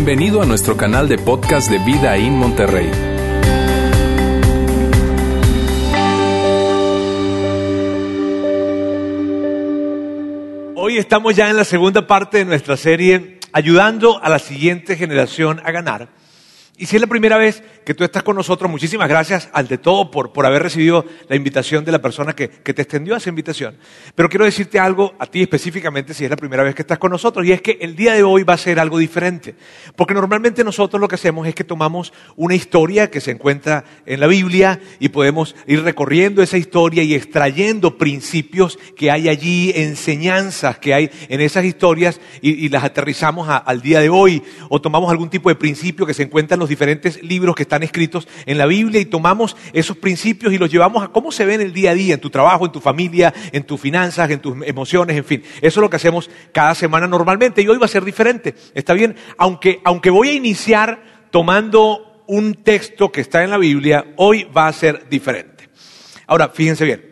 Bienvenido a nuestro canal de podcast de Vida en Monterrey. Hoy estamos ya en la segunda parte de nuestra serie ayudando a la siguiente generación a ganar. Y si es la primera vez que tú estás con nosotros, muchísimas gracias al de todo por, por haber recibido la invitación de la persona que, que, te extendió esa invitación. Pero quiero decirte algo a ti específicamente si es la primera vez que estás con nosotros, y es que el día de hoy va a ser algo diferente. Porque normalmente nosotros lo que hacemos es que tomamos una historia que se encuentra en la Biblia y podemos ir recorriendo esa historia y extrayendo principios que hay allí, enseñanzas que hay en esas historias y, las aterrizamos al día de hoy. O tomamos algún tipo de principio que se encuentra en los diferentes libros que están escritos en la Biblia y tomamos esos principios y los llevamos a cómo se ve en el día a día, en tu trabajo, en tu familia, en tus finanzas, en tus emociones, en fin. Eso es lo que hacemos cada semana normalmente y hoy va a ser diferente. ¿Está bien? Aunque, aunque voy a iniciar tomando un texto que está en la Biblia, hoy va a ser diferente. Ahora, fíjense bien.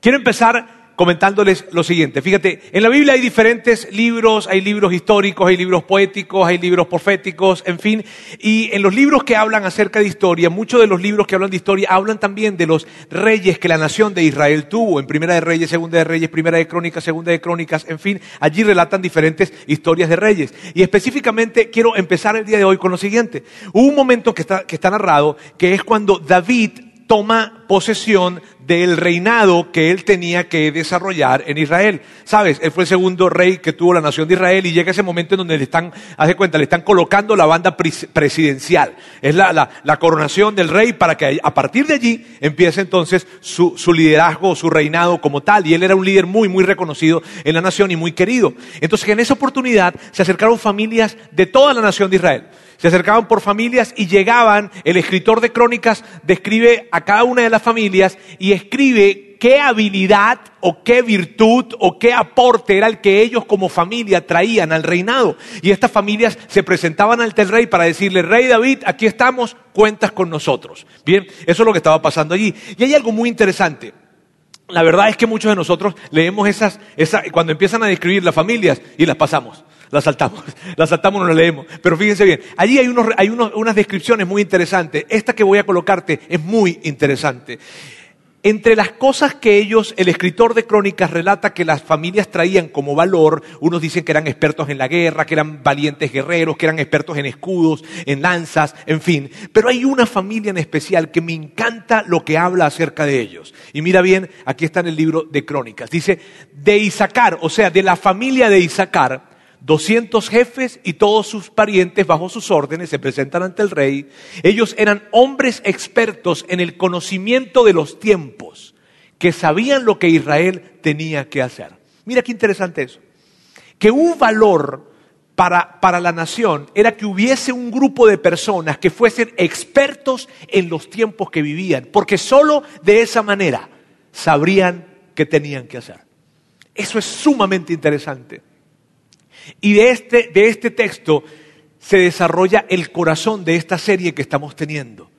Quiero empezar comentándoles lo siguiente. Fíjate, en la Biblia hay diferentes libros, hay libros históricos, hay libros poéticos, hay libros proféticos, en fin. Y en los libros que hablan acerca de historia, muchos de los libros que hablan de historia hablan también de los reyes que la nación de Israel tuvo. En Primera de Reyes, Segunda de Reyes, Primera de Crónicas, Segunda de Crónicas, en fin. Allí relatan diferentes historias de reyes. Y específicamente quiero empezar el día de hoy con lo siguiente. Un momento que está, que está narrado, que es cuando David toma posesión del reinado que él tenía que desarrollar en Israel. Sabes, él fue el segundo rey que tuvo la nación de Israel y llega ese momento en donde le están, hace cuenta, le están colocando la banda presidencial. Es la, coronación del rey para que a partir de allí empiece entonces su, su liderazgo, su reinado como tal. Y él era un líder muy, muy reconocido en la nación y muy querido. Entonces en esa oportunidad se acercaron familias de toda la nación de Israel se acercaban por familias y llegaban, el escritor de crónicas describe a cada una de las familias y escribe qué habilidad o qué virtud o qué aporte era el que ellos como familia traían al reinado. Y estas familias se presentaban ante el rey para decirle, rey David, aquí estamos, cuentas con nosotros. Bien, eso es lo que estaba pasando allí. Y hay algo muy interesante. La verdad es que muchos de nosotros leemos esas, esas cuando empiezan a describir las familias y las pasamos la saltamos, la saltamos, no la leemos. Pero fíjense bien, allí hay, unos, hay unos, unas descripciones muy interesantes. Esta que voy a colocarte es muy interesante. Entre las cosas que ellos, el escritor de crónicas relata que las familias traían como valor, unos dicen que eran expertos en la guerra, que eran valientes guerreros, que eran expertos en escudos, en lanzas, en fin. Pero hay una familia en especial que me encanta lo que habla acerca de ellos. Y mira bien, aquí está en el libro de crónicas. Dice, de Isaacar, o sea, de la familia de Isaacar, 200 jefes y todos sus parientes bajo sus órdenes se presentan ante el rey. Ellos eran hombres expertos en el conocimiento de los tiempos, que sabían lo que Israel tenía que hacer. Mira qué interesante eso. Que un valor para, para la nación era que hubiese un grupo de personas que fuesen expertos en los tiempos que vivían, porque solo de esa manera sabrían qué tenían que hacer. Eso es sumamente interesante. Y de este, de este texto se desarrolla el corazón de esta serie que estamos teniendo.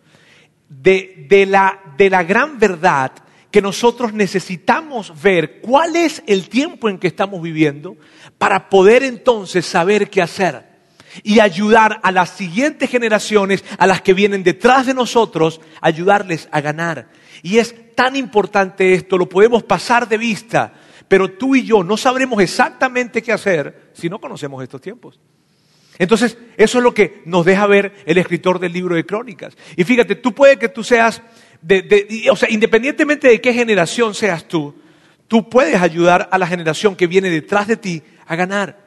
De, de, la, de la gran verdad que nosotros necesitamos ver cuál es el tiempo en que estamos viviendo para poder entonces saber qué hacer y ayudar a las siguientes generaciones, a las que vienen detrás de nosotros, ayudarles a ganar. Y es tan importante esto, lo podemos pasar de vista pero tú y yo no sabremos exactamente qué hacer si no conocemos estos tiempos. Entonces, eso es lo que nos deja ver el escritor del libro de Crónicas. Y fíjate, tú puedes que tú seas, de, o sea, independientemente de qué generación seas tú, tú puedes ayudar a la generación que viene detrás de ti a ganar.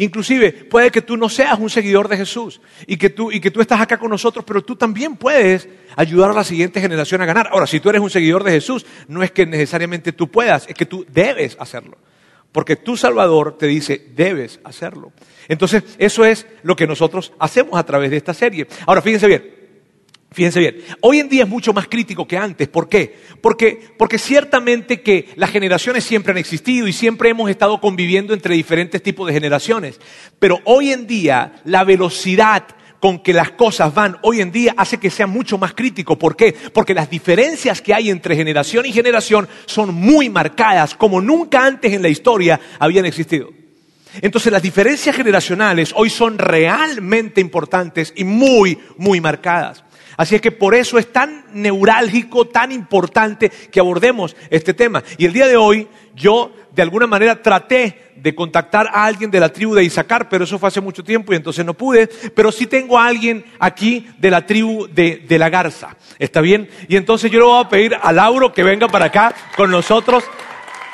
Inclusive puede que tú no seas un seguidor de Jesús y que, tú, y que tú estás acá con nosotros, pero tú también puedes ayudar a la siguiente generación a ganar. Ahora, si tú eres un seguidor de Jesús, no es que necesariamente tú puedas, es que tú debes hacerlo. Porque tu Salvador te dice, debes hacerlo. Entonces, eso es lo que nosotros hacemos a través de esta serie. Ahora, fíjense bien, Fíjense bien, hoy en día es mucho más crítico que antes. ¿Por qué? Porque, porque ciertamente que las generaciones siempre han existido y siempre hemos estado conviviendo entre diferentes tipos de generaciones. Pero hoy en día la velocidad con que las cosas van hoy en día hace que sea mucho más crítico. ¿Por qué? Porque las diferencias que hay entre generación y generación son muy marcadas como nunca antes en la historia habían existido. Entonces las diferencias generacionales hoy son realmente importantes y muy, muy marcadas. Así es que por eso es tan neurálgico, tan importante que abordemos este tema. Y el día de hoy yo de alguna manera traté de contactar a alguien de la tribu de Isaacar, pero eso fue hace mucho tiempo y entonces no pude. Pero sí tengo a alguien aquí de la tribu de, de la Garza. ¿Está bien? Y entonces yo le voy a pedir a Lauro que venga para acá con nosotros,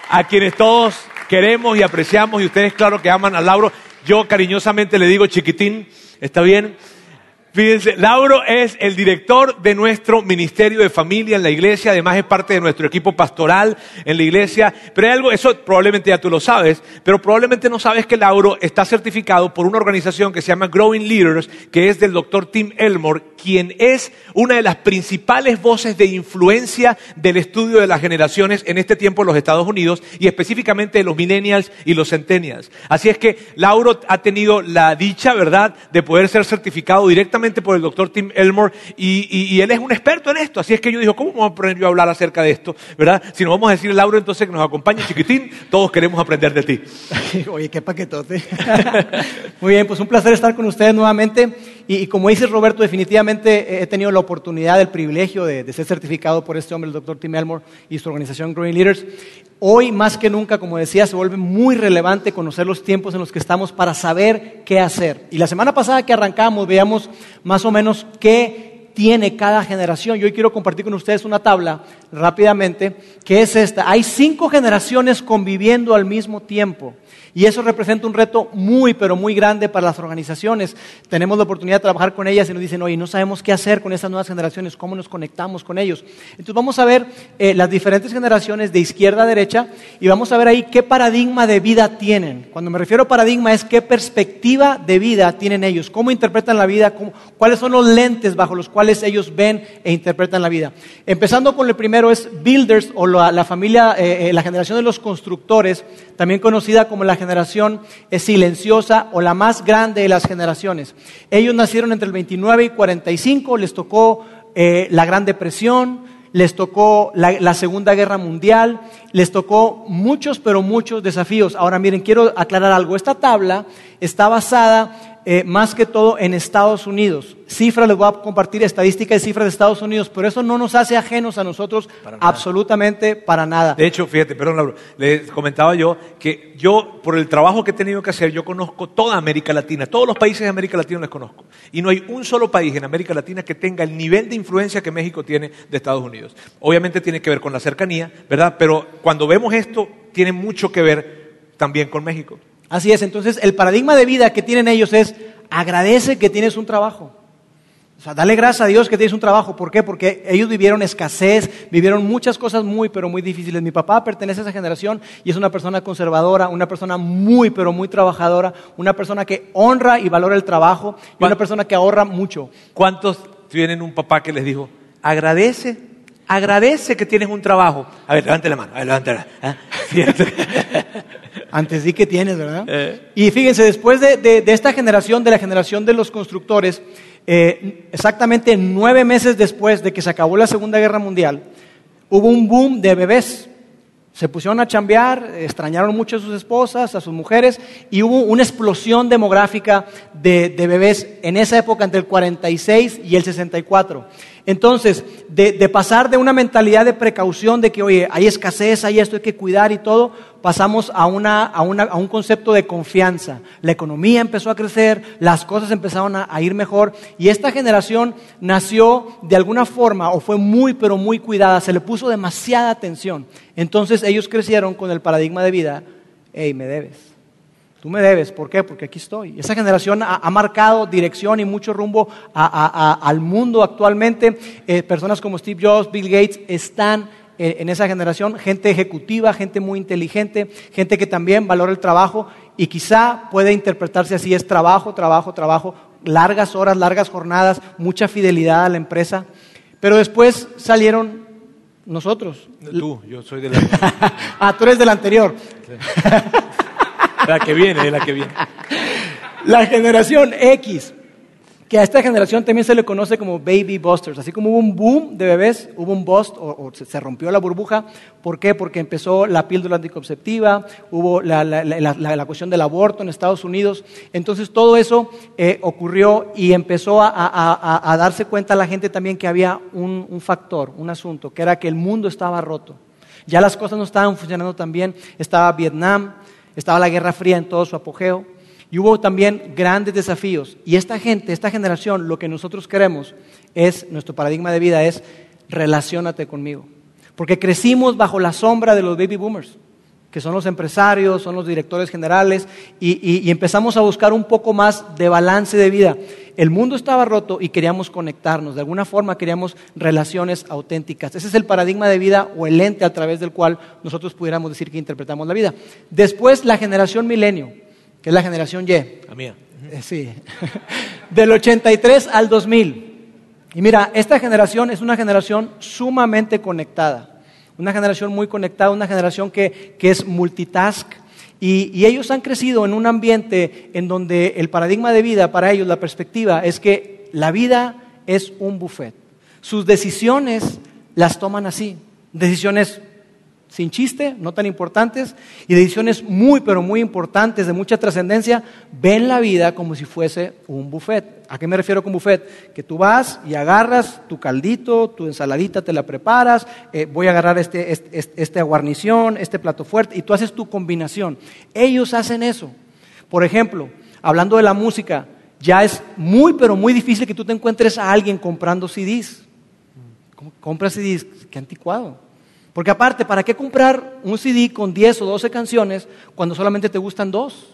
a quienes todos queremos y apreciamos y ustedes claro que aman a Lauro. Yo cariñosamente le digo chiquitín, ¿está bien? Fíjense, Lauro es el director de nuestro ministerio de familia en la iglesia, además es parte de nuestro equipo pastoral en la iglesia. Pero hay algo, eso probablemente ya tú lo sabes, pero probablemente no sabes que Lauro está certificado por una organización que se llama Growing Leaders, que es del doctor Tim Elmore, quien es una de las principales voces de influencia del estudio de las generaciones en este tiempo en los Estados Unidos y específicamente de los millennials y los centennials. Así es que Lauro ha tenido la dicha, ¿verdad?, de poder ser certificado directamente por el doctor Tim Elmore y, él es un experto en esto. Así es que yo digo, ¿cómo vamos a poner yo a hablar acerca de esto? ¿Verdad? Si nos vamos a decir a Lauro entonces que nos acompañe chiquitín, todos queremos aprender de ti. Oye, qué paquetote. Muy bien, pues un placer estar con ustedes nuevamente. Y, como dice Roberto, definitivamente he tenido la oportunidad, el privilegio de, ser certificado por este hombre, el doctor Tim Elmore y su organización Growing Leaders. Hoy más que nunca, como decía, se vuelve muy relevante conocer los tiempos en los que estamos para saber qué hacer. Y la semana pasada que arrancamos, veíamos más o menos qué tiene cada generación. Yo hoy quiero compartir con ustedes una tabla rápidamente, que es esta. Hay cinco generaciones conviviendo al mismo tiempo. Y eso representa un reto muy, pero muy grande para las organizaciones. Tenemos la oportunidad de trabajar con ellas y nos dicen, oye, no sabemos qué hacer con estas nuevas generaciones, cómo nos conectamos con ellos. Entonces vamos a ver eh, las diferentes generaciones de izquierda a derecha y vamos a ver ahí qué paradigma de vida tienen. Cuando me refiero a paradigma es qué perspectiva de vida tienen ellos, cómo interpretan la vida, cuáles son los lentes bajo los cuales ellos ven e interpretan la vida. Empezando con el primero es Builders o la, familia, eh, eh, la generación de los constructores, también conocida como la generación es silenciosa o la más grande de las generaciones. Ellos nacieron entre el 29 y 45, les tocó eh, la Gran Depresión, les tocó la, Segunda Guerra Mundial, les tocó muchos, pero muchos desafíos. Ahora miren, quiero aclarar algo. Esta tabla está basada eh, más que todo en Estados Unidos. Cifras, les voy a compartir estadísticas y cifras de Estados Unidos, pero eso no nos hace ajenos a nosotros absolutamente para nada. De hecho, fíjate, perdón, Laura, les comentaba yo que yo, por el trabajo que he tenido que hacer, yo conozco toda América Latina, todos los países de América Latina les conozco. Y no hay un solo país en América Latina que tenga el nivel de influencia que México tiene de Estados Unidos. Obviamente tiene que ver con la cercanía, ¿verdad? Pero cuando vemos esto, tiene mucho que ver también con México. Así es, entonces el paradigma de vida que tienen ellos es agradece que tienes un trabajo. O sea, dale gracias a Dios que tienes un trabajo. ¿Por qué? Porque ellos vivieron escasez, vivieron muchas cosas muy, pero muy difíciles. Mi papá pertenece a esa generación y es una persona conservadora, una persona muy, pero muy trabajadora, una persona que honra y valora el trabajo y una persona que ahorra mucho. ¿Cuántos tienen un papá que les dijo, agradece, agradece que tienes un trabajo? A ver, levante la mano, a ver, levante la mano. ¿eh? Antes di que tienes, ¿verdad? Eh. Y fíjense, después de, esta generación, de la generación de los constructores, eh, exactamente nueve meses después de que se acabó la Segunda Guerra Mundial, hubo un boom de bebés. Se pusieron a chambear, extrañaron mucho a sus esposas, a sus mujeres, y hubo una explosión demográfica de, de bebés en esa época entre el 46 y el 64. Entonces, de, pasar de una mentalidad de precaución de que, oye, hay escasez, hay esto, hay que cuidar y todo, pasamos a, un concepto de confianza. La economía empezó a crecer, las cosas empezaron a, ir mejor y esta generación nació de alguna forma o fue muy, pero muy cuidada, se le puso demasiada atención. Entonces ellos crecieron con el paradigma de vida, hey, me debes. Tú me debes, ¿por qué? Porque aquí estoy. Esa generación ha, marcado dirección y mucho rumbo al mundo actualmente. Eh, personas como Steve Jobs, Bill Gates están en esa generación, gente ejecutiva, gente muy inteligente, gente que también valora el trabajo y quizá puede interpretarse así, es trabajo, trabajo, trabajo, largas horas, largas jornadas, mucha fidelidad a la empresa. Pero después salieron nosotros. Tú, yo soy del ah, tú eres del anterior. La que viene, la que viene. La generación X, que a esta generación también se le conoce como baby busters. Así como hubo un boom de bebés, hubo un bust o, se, rompió la burbuja. ¿Por qué? Porque empezó la píldora anticonceptiva, hubo la, cuestión del aborto en Estados Unidos. Entonces todo eso eh, ocurrió y empezó a, darse cuenta la gente también que había un, un factor, un asunto, que era que el mundo estaba roto. Ya las cosas no estaban funcionando tan bien. Estaba Vietnam, estaba la Guerra Fría en todo su apogeo. Y hubo también grandes desafíos. Y esta gente, esta generación, lo que nosotros queremos es, nuestro paradigma de vida es, relaciónate conmigo. Porque crecimos bajo la sombra de los baby boomers, que son los empresarios, son los directores generales, y, empezamos a buscar un poco más de balance de vida. El mundo estaba roto y queríamos conectarnos, de alguna forma queríamos relaciones auténticas. Ese es el paradigma de vida o el ente a través del cual nosotros pudiéramos decir que interpretamos la vida. Después, la generación milenio que es la generación Y. La mía. Eh, sí. Del 83 al 2000. Y mira, esta generación es una generación sumamente conectada. Una generación muy conectada, una generación que, es multitask. Y, y, ellos han crecido en un ambiente en donde el paradigma de vida para ellos, la perspectiva, es que la vida es un buffet. Sus decisiones las toman así. Decisiones sin chiste, no tan importantes, y decisiones muy, pero muy importantes, de mucha trascendencia, ven la vida como si fuese un buffet. ¿A qué me refiero con buffet? Que tú vas y agarras tu caldito, tu ensaladita, te la preparas, eh, voy a agarrar este, este, esta guarnición, este plato fuerte, y tú haces tu combinación. Ellos hacen eso. Por ejemplo, hablando de la música, ya es muy, pero muy difícil que tú te encuentres a alguien comprando CDs. Compra CDs, qué anticuado. Porque aparte, ¿para qué comprar un CD con 10 o 12 canciones cuando solamente te gustan dos?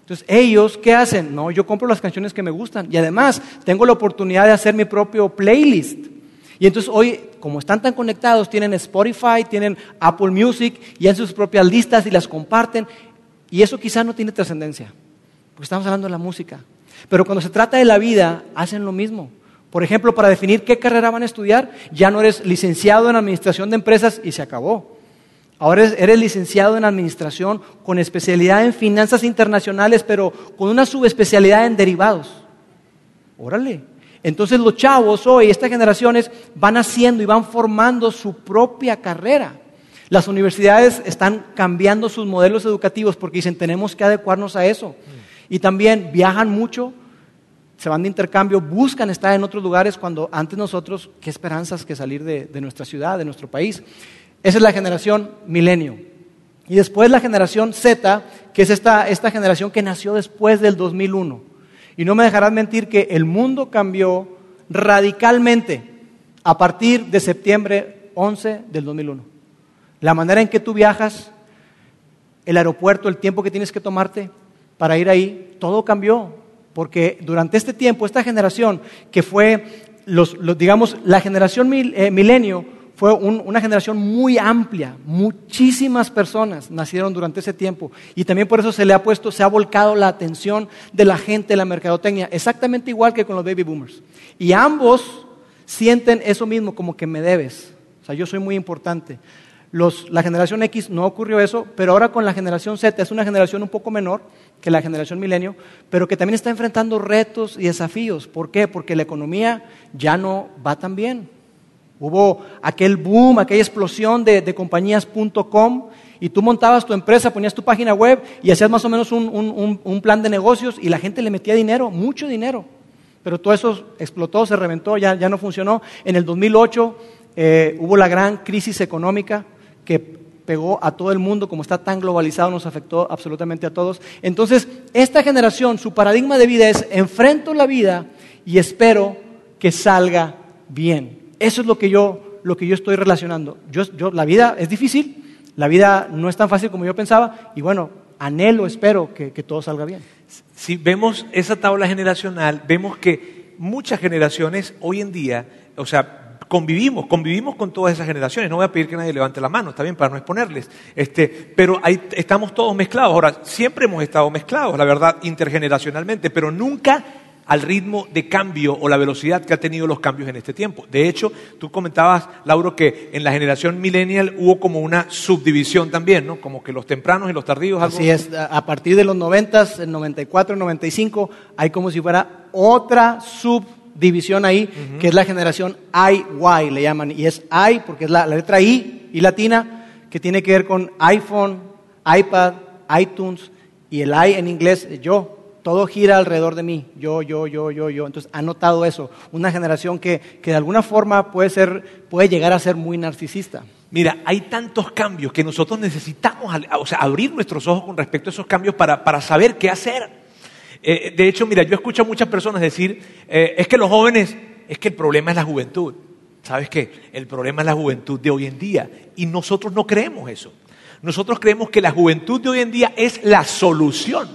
Entonces, ellos, ¿qué hacen? No, yo compro las canciones que me gustan. Y además, tengo la oportunidad de hacer mi propio playlist. Y entonces hoy, como están tan conectados, tienen Spotify, tienen Apple Music y hacen sus propias listas y las comparten. Y eso quizá no tiene trascendencia, porque estamos hablando de la música. Pero cuando se trata de la vida, hacen lo mismo. Por ejemplo, para definir qué carrera van a estudiar, ya no eres licenciado en administración de empresas y se acabó. Ahora eres, licenciado en administración con especialidad en finanzas internacionales, pero con una subespecialidad en derivados. Órale. Entonces los chavos hoy, estas generaciones, van haciendo y van formando su propia carrera. Las universidades están cambiando sus modelos educativos porque dicen tenemos que adecuarnos a eso. Y también viajan mucho, se van de intercambio, buscan estar en otros lugares cuando antes nosotros, qué esperanzas que salir de, nuestra ciudad, de nuestro país. Esa es la generación milenio. Y después la generación Z, que es esta, esta generación que nació después del 2001. Y no me dejarás mentir que el mundo cambió radicalmente a partir de septiembre 11 del 2001. La manera en que tú viajas, el aeropuerto, el tiempo que tienes que tomarte para ir ahí, todo cambió porque durante este tiempo, esta generación que fue, digamos, la generación eh, milenio, fue una generación muy amplia, muchísimas personas nacieron durante ese tiempo y también por eso se le ha puesto, se ha volcado la atención de la gente de la mercadotecnia, exactamente igual que con los baby boomers. Y ambos sienten eso mismo, como que me debes, o sea, yo soy muy importante. La generación X no ocurrió eso, pero ahora con la generación Z es una generación un poco menor, que la generación milenio, pero que también está enfrentando retos y desafíos. ¿Por qué? Porque la economía ya no va tan bien. Hubo aquel boom, aquella explosión de, de compañías.com y tú montabas tu empresa, ponías tu página web y hacías más o menos un, plan de negocios y la gente le metía dinero, mucho dinero. Pero todo eso explotó, se reventó, ya, ya no funcionó. En el 2008 eh, hubo la gran crisis económica que pegó a todo el mundo, como está tan globalizado, nos afectó absolutamente a todos. Entonces, esta generación, su paradigma de vida es, enfrento la vida y espero que salga bien. Eso es lo que yo, lo que yo estoy relacionando. Yo, yo, la vida es difícil, la vida no es tan fácil como yo pensaba, y bueno, anhelo, espero que, que todo salga bien. Si vemos esa tabla generacional, vemos que muchas generaciones hoy en día, o sea, convivimos, convivimos con todas esas generaciones. No voy a pedir que nadie levante la mano, está bien, para no exponerles. Este, pero ahí estamos todos mezclados. Ahora, siempre hemos estado mezclados, la verdad, intergeneracionalmente, pero nunca al ritmo de cambio o la velocidad que han tenido los cambios en este tiempo. De hecho, tú comentabas, Lauro, que en la generación millennial hubo como una subdivisión también, ¿no? Como que los tempranos y los tardíos. Así es, a partir de los 90, el 94, el 95, hay como si fuera otra subdivisión ahí, que es la generación IY, le llaman, y es I porque es la, la letra I y latina, que tiene que ver con iPhone, iPad, iTunes, y el I en inglés, yo, todo gira alrededor de mí, yo, yo, yo, yo, yo. Entonces, ha notado eso, una generación que, que de alguna forma puede, ser, puede llegar a ser muy narcisista. Mira, hay tantos cambios que nosotros necesitamos o sea, abrir nuestros ojos con respecto a esos cambios para, para saber qué hacer. Eh, de hecho, mira, yo escucho a muchas personas decir, eh, es que los jóvenes, es que el problema es la juventud. ¿Sabes qué? El problema es la juventud de hoy en día. Y nosotros no creemos eso. Nosotros creemos que la juventud de hoy en día es la solución.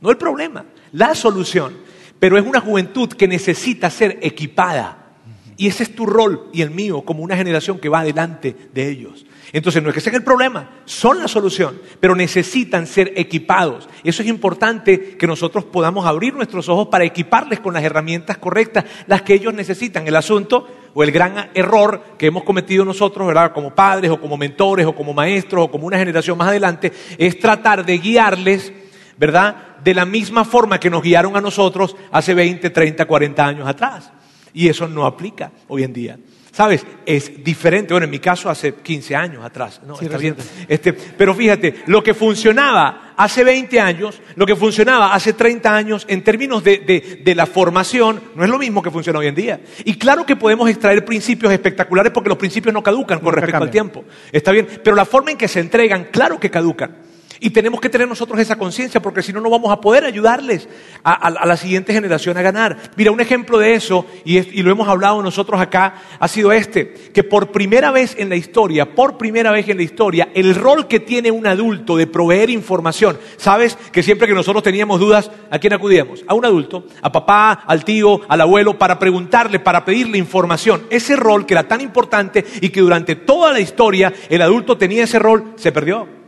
No el problema, la solución. Pero es una juventud que necesita ser equipada. Y ese es tu rol y el mío como una generación que va adelante de ellos. Entonces no es que sea el problema, son la solución, pero necesitan ser equipados. Eso es importante que nosotros podamos abrir nuestros ojos para equiparles con las herramientas correctas, las que ellos necesitan. El asunto o el gran error que hemos cometido nosotros, ¿verdad? Como padres o como mentores o como maestros o como una generación más adelante, es tratar de guiarles, ¿verdad? de la misma forma que nos guiaron a nosotros hace 20, 30, 40 años atrás. Y eso no aplica hoy en día. ¿Sabes? Es diferente. Bueno, en mi caso hace 15 años atrás. ¿no? Está bien. Este, pero fíjate, lo que funcionaba hace 20 años, lo que funcionaba hace 30 años en términos de, de, la formación, no es lo mismo que funciona hoy en día. Y claro que podemos extraer principios espectaculares porque los principios no caducan con respecto al tiempo. Está bien. Pero la forma en que se entregan, claro que caducan. Y tenemos que tener nosotros esa conciencia porque si no, no vamos a poder ayudarles a, la siguiente generación a ganar. Mira, un ejemplo de eso, y, y, lo hemos hablado nosotros acá, ha sido este, que por primera vez en la historia, por primera vez en la historia, el rol que tiene un adulto de proveer información, sabes que siempre que nosotros teníamos dudas, ¿a quién acudíamos? A un adulto, a papá, al tío, al abuelo, para preguntarle, para pedirle información. Ese rol que era tan importante y que durante toda la historia el adulto tenía ese rol, se perdió.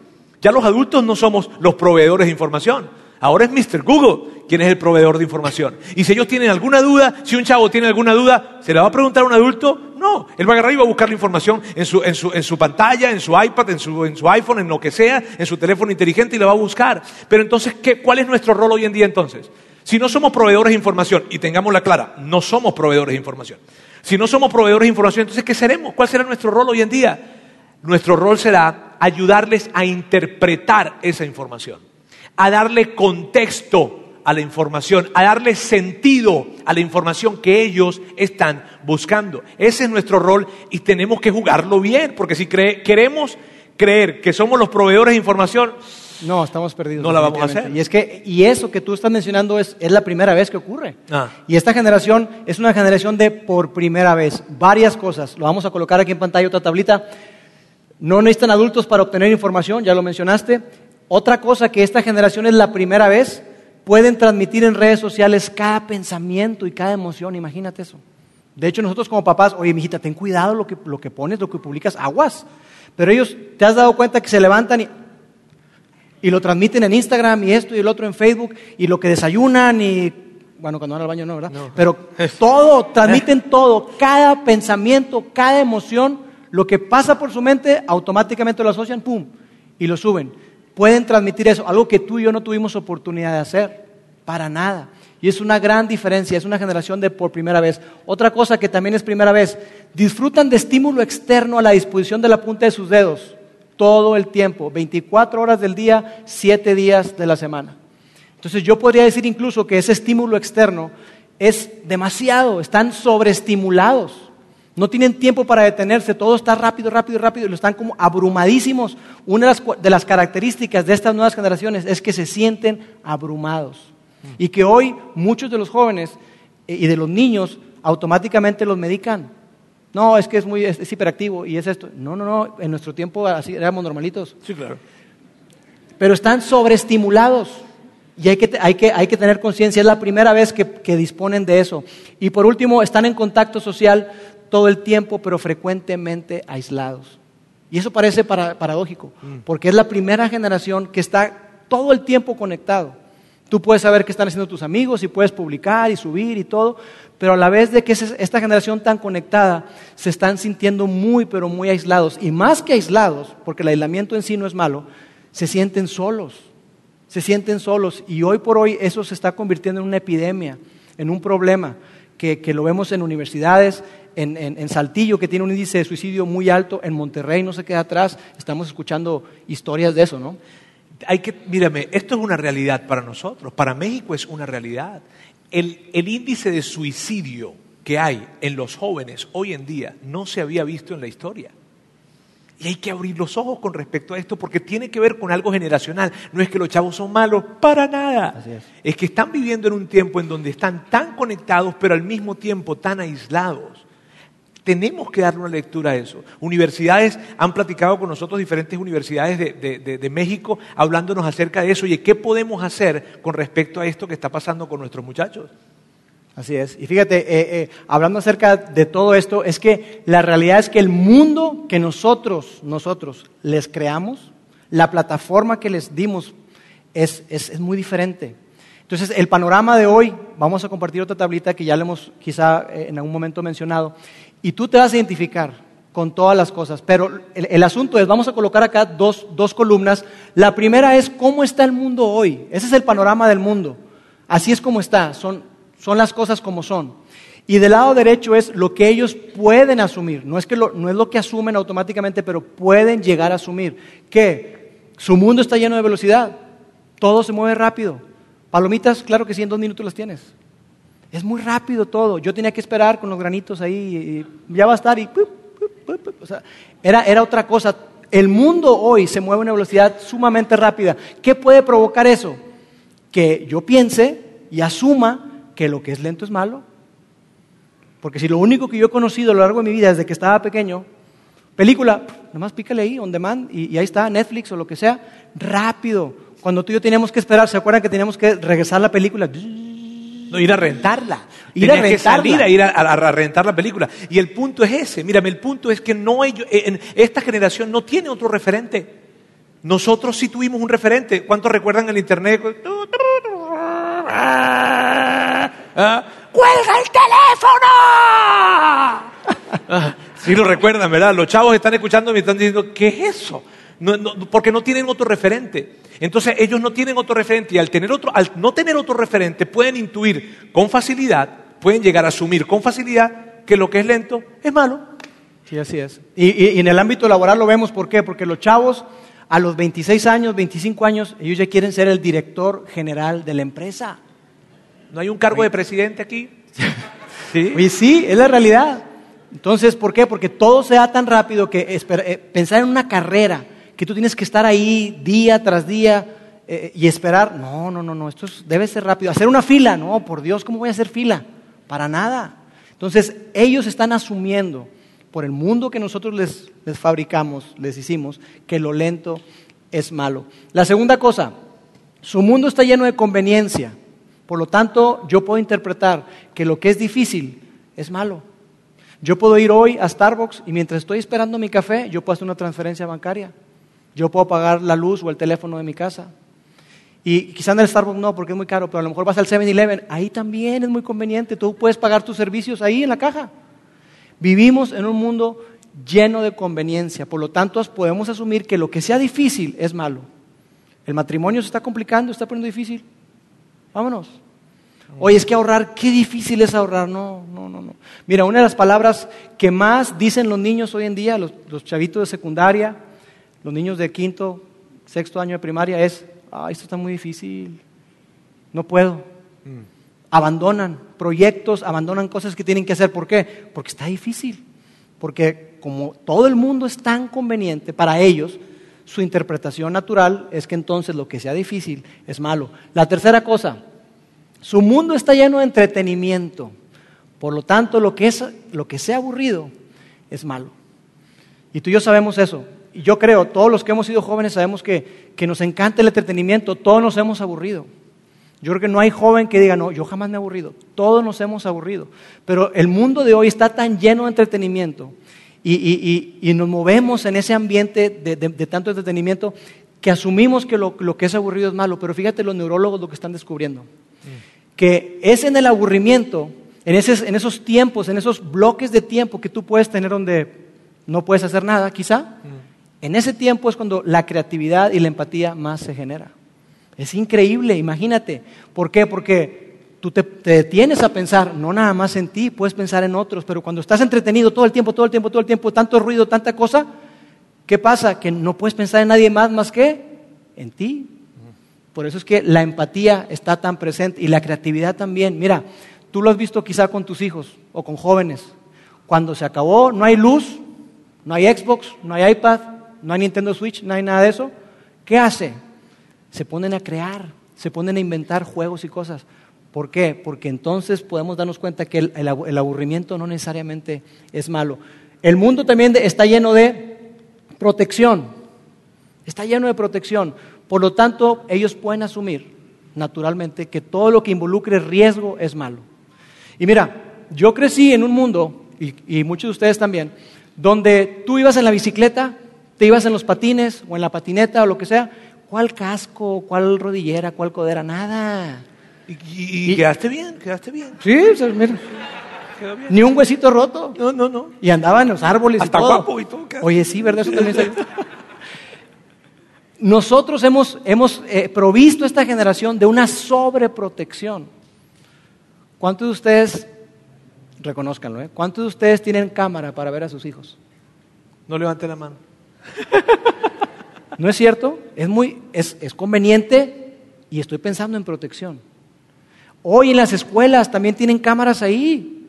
Ya los adultos no somos los proveedores de información. Ahora es Mr. Google quien es el proveedor de información. Y si ellos tienen alguna duda, si un chavo tiene alguna duda, ¿se la va a preguntar a un adulto? No, él va a agarrar y va a buscar la información en su, en su, en su pantalla, en su iPad, en su, en su, iPhone, en lo que sea, en su teléfono inteligente y la va a buscar. Pero entonces, ¿qué, ¿cuál es nuestro rol hoy en día entonces? Si no somos proveedores de información, y tengámosla clara, no somos proveedores de información. Si no somos proveedores de información, entonces, ¿qué seremos? ¿Cuál será nuestro rol hoy en día? Nuestro rol será ayudarles a interpretar esa información, a darle contexto a la información, a darle sentido a la información que ellos están buscando. Ese es nuestro rol y tenemos que jugarlo bien, porque si queremos creer que somos los proveedores de información, no, estamos perdidos. No la vamos a hacer. Y es que, y eso que tú estás mencionando es, es la primera vez que ocurre. Ah. Y esta generación es una generación de por primera vez. Varias cosas. Lo vamos a colocar aquí en pantalla otra tablita. No necesitan adultos para obtener información, ya lo mencionaste. Otra cosa que esta generación es la primera vez, pueden transmitir en redes sociales cada pensamiento y cada emoción, imagínate eso. De hecho, nosotros como papás, oye, mijita, ten cuidado lo que, lo que pones, lo que publicas, aguas. Pero ellos, ¿te has dado cuenta que se levantan y, y lo transmiten en Instagram y esto y el otro en Facebook y lo que desayunan y, bueno, cuando van al baño no, ¿verdad? Pero todo, transmiten todo, cada pensamiento, cada emoción lo que pasa por su mente, automáticamente lo asocian, ¡pum! Y lo suben. Pueden transmitir eso, algo que tú y yo no tuvimos oportunidad de hacer, para nada. Y es una gran diferencia, es una generación de por primera vez. Otra cosa que también es primera vez, disfrutan de estímulo externo a la disposición de la punta de sus dedos todo el tiempo, 24 horas del día, 7 días de la semana. Entonces yo podría decir incluso que ese estímulo externo es demasiado, están sobreestimulados. No tienen tiempo para detenerse, todo está rápido, rápido, rápido y lo están como abrumadísimos. Una de las, características de estas nuevas generaciones es que se sienten abrumados. Y que hoy muchos de los jóvenes eh, y de los niños automáticamente los medican. No, es que es muy es, hiperactivo y es esto. No, no, no, en nuestro tiempo así éramos normalitos. Sí, claro. Pero están sobreestimulados. Y hay que, hay que, hay que tener conciencia, es la primera vez que, que, disponen de eso. Y por último, están en contacto social todo el tiempo, pero frecuentemente aislados. Y eso parece paradójico, mm. porque es la primera generación que está todo el tiempo conectado. Tú puedes saber qué están haciendo tus amigos y puedes publicar y subir y todo, pero a la vez de que esta generación tan conectada se están sintiendo muy, pero muy aislados. Y más que aislados, porque el aislamiento en sí no es malo, se sienten solos, se sienten solos. Y hoy por hoy eso se está convirtiendo en una epidemia, en un problema que, lo vemos en universidades, en, en, Saltillo, que tiene un índice de suicidio muy alto, en Monterrey no se queda atrás, estamos escuchando historias de eso, ¿no? Hay que, mírame, esto es una realidad para nosotros, para México es una realidad. El, el índice de suicidio que hay en los jóvenes hoy en día no se había visto en la historia. Y hay que abrir los ojos con respecto a esto porque tiene que ver con algo generacional. No es que los chavos son malos, para nada. Es. es. que están viviendo en un tiempo en donde están tan conectados, pero al mismo tiempo tan aislados. Tenemos que darle una lectura a eso. Universidades han platicado con nosotros, diferentes universidades de, de México, hablándonos acerca de eso. Y qué podemos hacer con respecto a esto que está pasando con nuestros muchachos. Así es. Y fíjate, eh, eh, hablando acerca de todo esto, es que la realidad es que el mundo que nosotros, nosotros les creamos, la plataforma que les dimos, es, es, muy diferente. Entonces, el panorama de hoy, vamos a compartir otra tablita que ya le hemos quizá eh, en algún momento mencionado, y tú te vas a identificar con todas las cosas. Pero el, asunto es, vamos a colocar acá dos, dos columnas. La primera es cómo está el mundo hoy. Ese es el panorama del mundo. Así es como está. Son son las cosas como son. Y del lado derecho es lo que ellos pueden asumir. No es, que no es lo que asumen automáticamente, pero pueden llegar a asumir. Que su mundo está lleno de velocidad. Todo se mueve rápido. Palomitas, claro que sí, en dos minutos las tienes. Es muy rápido todo. Yo tenía que esperar con los granitos ahí y ya va a estar y... Era, era otra cosa. El mundo hoy se mueve a una velocidad sumamente rápida. ¿Qué puede provocar eso? Que yo piense y asuma que lo que es lento es malo. Porque si lo único que yo he conocido a lo largo de mi vida desde que estaba pequeño, película, nomás pícale ahí, on demand, y, ahí está, Netflix o lo que sea, rápido. Cuando tú y yo teníamos que esperar, ¿se acuerdan que teníamos que regresar la película? No, ir a rentarla. Ir a que salir a ir a, rentar la película. Y el punto es ese. Mírame, el punto es que no ellos, en esta generación no tiene otro referente. Nosotros sí tuvimos un referente. ¿Cuántos recuerdan el internet? ¿Ah? ¡Cuelga el teléfono! Ah, sí lo recuerdan, ¿verdad? Los chavos están escuchando y me están diciendo, ¿qué es eso? porque no tienen otro referente. Entonces ellos no tienen otro referente y al, tener otro, al no tener otro referente pueden intuir con facilidad, pueden llegar a asumir con facilidad que lo que es lento es malo. Sí, así es. Y, y en el ámbito laboral lo vemos, ¿por qué? Porque los chavos a los 26 años, 25 años, ellos ya quieren ser el director general de la empresa. ¿No hay un cargo de presidente aquí? ¿Sí? Y sí, es la realidad. Entonces, ¿por qué? Porque todo se da tan rápido que eh, pensar en una carrera, que tú tienes que estar ahí día tras día eh, y esperar. No, no, no, no, esto debe ser rápido. Hacer una fila, no, por Dios, ¿cómo voy a hacer fila? Para nada. Entonces, ellos están asumiendo por el mundo que nosotros les, les fabricamos, les hicimos, que lo lento es malo. La segunda cosa, su mundo está lleno de conveniencia. Por lo tanto, yo puedo interpretar que lo que es difícil es malo. Yo puedo ir hoy a Starbucks y mientras estoy esperando mi café, yo puedo hacer una transferencia bancaria. Yo puedo pagar la luz o el teléfono de mi casa. Y quizá en el Starbucks no, porque es muy caro, pero a lo mejor vas al 7-Eleven, ahí también es muy conveniente. Tú puedes pagar tus servicios ahí en la caja. Vivimos en un mundo lleno de conveniencia, por lo tanto podemos asumir que lo que sea difícil es malo. El matrimonio se está complicando, está poniendo difícil. Vámonos. Oye, es que ahorrar, qué difícil es ahorrar. No, no, no, no. Mira, una de las palabras que más dicen los niños hoy en día, los, chavitos de secundaria, los niños de quinto, sexto año de primaria, es, ah, esto está muy difícil, no puedo. Mm. Abandonan proyectos, abandonan cosas que tienen que hacer. ¿Por qué? Porque está difícil. Porque como todo el mundo es tan conveniente para ellos, su interpretación natural es que entonces lo que sea difícil es malo. La tercera cosa, su mundo está lleno de entretenimiento. Por lo tanto, lo que, es, lo que sea aburrido es malo. Y tú y yo sabemos eso. Y yo creo, todos los que hemos sido jóvenes sabemos que, que nos encanta el entretenimiento, todos nos hemos aburrido. Yo creo que no hay joven que diga, no, yo jamás me he aburrido. Todos nos hemos aburrido. Pero el mundo de hoy está tan lleno de entretenimiento y, nos movemos en ese ambiente de, tanto entretenimiento que asumimos que lo, lo que es aburrido es malo, pero fíjate los neurólogos lo que están descubriendo. Que es en el aburrimiento, en, ese- en esos tiempos, en esos bloques de tiempo que tú puedes tener donde no puedes hacer nada, quizá, en ese tiempo es cuando la creatividad y la empatía más se genera. Es increíble, imagínate. ¿Por qué? Porque tú te, detienes a pensar, no nada más en ti, puedes pensar en otros, pero cuando estás entretenido todo el tiempo, todo el tiempo, todo el tiempo, tanto ruido, tanta cosa, ¿qué pasa? Que no puedes pensar en nadie más más que en ti. Por eso es que la empatía está tan presente y la creatividad también. Mira, tú lo has visto quizá con tus hijos o con jóvenes. Cuando se acabó, no hay luz, no hay Xbox, no hay iPad, no hay Nintendo Switch, no hay nada de eso. ¿Qué hace? Se ponen a crear, se ponen a inventar juegos y cosas. ¿Por qué? Porque entonces podemos darnos cuenta que el, el abu- el aburrimiento no necesariamente es malo. El mundo también está lleno de protección. Está lleno de protección. Por lo tanto, ellos pueden asumir naturalmente que todo lo que involucre riesgo es malo. Y mira, yo crecí en un mundo, y muchos de ustedes también, donde tú ibas en la bicicleta, te ibas en los patines o en la patineta o lo que sea, ¿cuál casco, cuál rodillera, cuál codera? Nada. Y, y- y quedaste bien, quedaste bien. Sí, o sea, mira, Quedó bien. ni un huesito roto. No, no, no. Y andaba en los árboles Hasta y todo. guapo y todo. Oye, sí, ¿verdad? Eso también se- Nosotros hemos, hemos eh, provisto a esta generación de una sobreprotección. ¿Cuántos de ustedes, reconózcanlo, ¿eh? ¿cuántos de ustedes tienen cámara para ver a sus hijos? No levante la mano. ¿No es cierto? Es muy, es, es conveniente y estoy pensando en protección. Hoy en las escuelas también tienen cámaras ahí.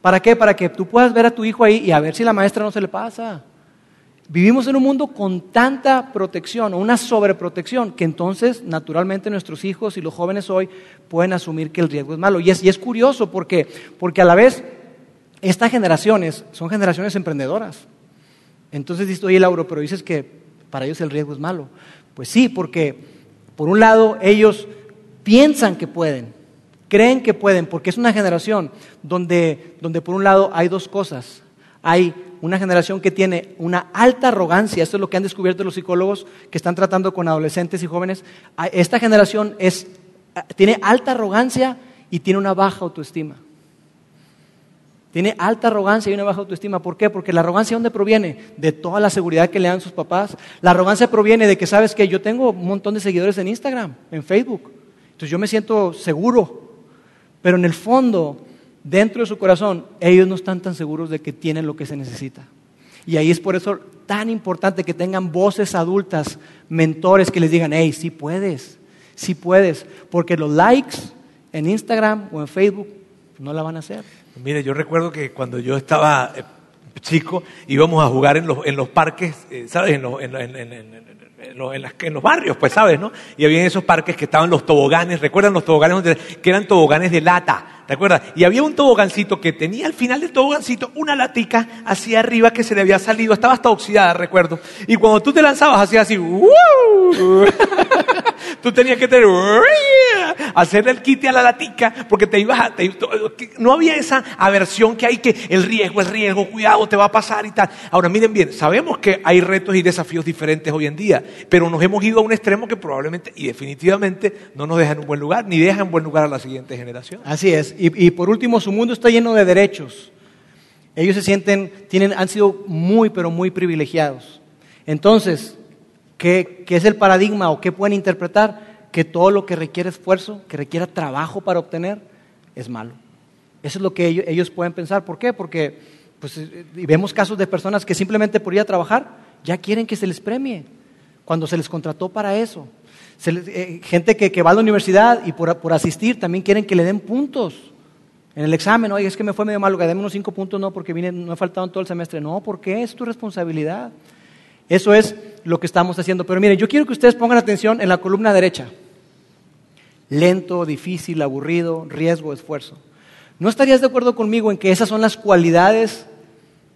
¿Para qué? Para que tú puedas ver a tu hijo ahí y a ver si la maestra no se le pasa. Vivimos en un mundo con tanta protección o una sobreprotección que entonces naturalmente nuestros hijos y los jóvenes hoy pueden asumir que el riesgo es malo. Y es, y es curioso porque, porque a la vez estas generaciones son generaciones emprendedoras. Entonces dices, oye Lauro, pero dices que para ellos el riesgo es malo. Pues sí, porque por un lado ellos piensan que pueden, creen que pueden, porque es una generación donde, donde por un lado hay dos cosas. Hay una generación que tiene una alta arrogancia, esto es lo que han descubierto los psicólogos que están tratando con adolescentes y jóvenes. Esta generación es, tiene alta arrogancia y tiene una baja autoestima. Tiene alta arrogancia y una baja autoestima. ¿Por qué? Porque la arrogancia ¿dónde proviene? De toda la seguridad que le dan sus papás. La arrogancia proviene de que, ¿sabes que Yo tengo un montón de seguidores en Instagram, en Facebook. Entonces yo me siento seguro. Pero en el fondo, dentro de su corazón, ellos no están tan seguros de que tienen lo que se necesita. Y ahí es por eso tan importante que tengan voces adultas, mentores que les digan, hey, sí puedes, sí puedes. Porque los likes en Instagram o en Facebook no la van a hacer. Mire, yo recuerdo que cuando yo estaba eh, chico íbamos a jugar en los, en los parques, eh, ¿sabes? En, los- en, en- en- en- en en las- en los barrios, pues, ¿sabes? ¿no? Y había esos parques que estaban los toboganes, ¿recuerdan los toboganes que eran toboganes de lata? ¿Te acuerdas? Y había un tobogancito que tenía al final del tobogancito una latica hacia arriba que se le había salido, estaba hasta oxidada, recuerdo. Y cuando tú te lanzabas hacía así, ¡uh! tú tenías que tener, hacerle el quite a la latica, porque te ibas a, no había esa aversión que hay que el riesgo, el riesgo, cuidado, te va a pasar y tal. Ahora miren bien, sabemos que hay retos y desafíos diferentes hoy en día, pero nos hemos ido a un extremo que probablemente y definitivamente no nos deja en un buen lugar, ni deja en buen lugar a la siguiente generación. Así es. Y, por último, su mundo está lleno de derechos. Ellos se sienten, tienen, han sido muy, pero muy privilegiados. Entonces, ¿qué, es el paradigma o qué pueden interpretar? Que todo lo que requiere esfuerzo, que requiera trabajo para obtener, es malo. Eso es lo que ellos, pueden pensar. ¿Por qué? Porque pues, vemos casos de personas que simplemente por ir a trabajar ya quieren que se les premie, cuando se les contrató para eso. Eh, gente que, va a la universidad y por, asistir también quieren que le den puntos. En el examen, oye, es que me fue medio malo, que deme unos cinco puntos, no, porque no he faltado en todo el semestre. No, porque es tu responsabilidad. Eso es lo que estamos haciendo. Pero mire, yo quiero que ustedes pongan atención en la columna derecha. Lento, difícil, aburrido, riesgo, esfuerzo. ¿No estarías de acuerdo conmigo en que esas son las cualidades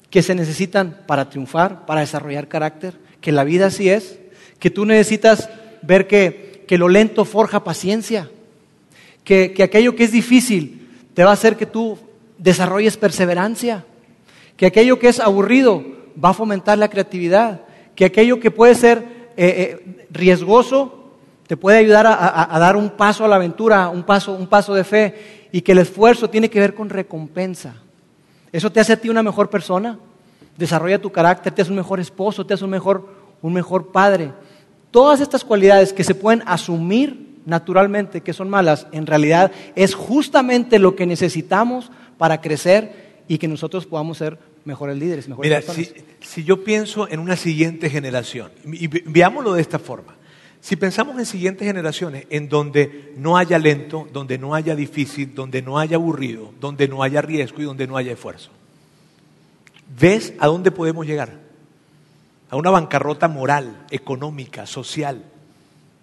que se necesitan para triunfar, para desarrollar carácter? Que la vida así es. Que tú necesitas ver que, que lo lento forja paciencia. Que, que aquello que es difícil te va a hacer que tú desarrolles perseverancia. Que aquello que es aburrido va a fomentar la creatividad. Que aquello que puede ser eh, eh, riesgoso, te puede ayudar a, dar un paso a la aventura, un paso, un paso de fe, y que el esfuerzo tiene que ver con recompensa. Eso te hace a ti una mejor persona, desarrolla tu carácter, te hace un mejor esposo, te hace un mejor, un mejor padre. Todas estas cualidades que se pueden asumir naturalmente que son malas, en realidad es justamente lo que necesitamos para crecer y que nosotros podamos ser mejores líderes, mejores Mira, si, si, yo pienso en una siguiente generación, y veámoslo de esta forma, si pensamos en siguientes generaciones en donde no haya lento, donde no haya difícil, donde no haya aburrido, donde no haya riesgo y donde no haya esfuerzo, ¿ves a dónde podemos llegar? A una bancarrota moral, económica, social.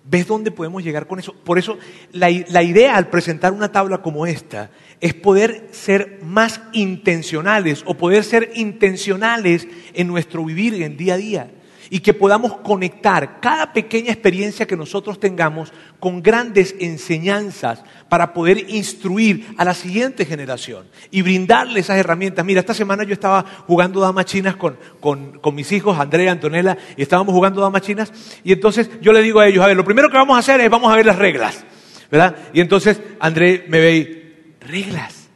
¿Ves dónde podemos llegar con eso? Por eso la, idea al presentar una tabla como esta es poder ser más intencionales o poder ser intencionales en nuestro vivir en día a día y que podamos conectar cada pequeña experiencia que nosotros tengamos con grandes enseñanzas para poder instruir a la siguiente generación y brindarle esas herramientas. Mira, esta semana yo estaba jugando damas chinas con, con, mis hijos, Andrea, Antonella, y estábamos jugando damas chinas y entonces yo le digo a ellos, a ver, lo primero que vamos a hacer es vamos a ver las reglas, ¿verdad? Y entonces André me ve y, reglas.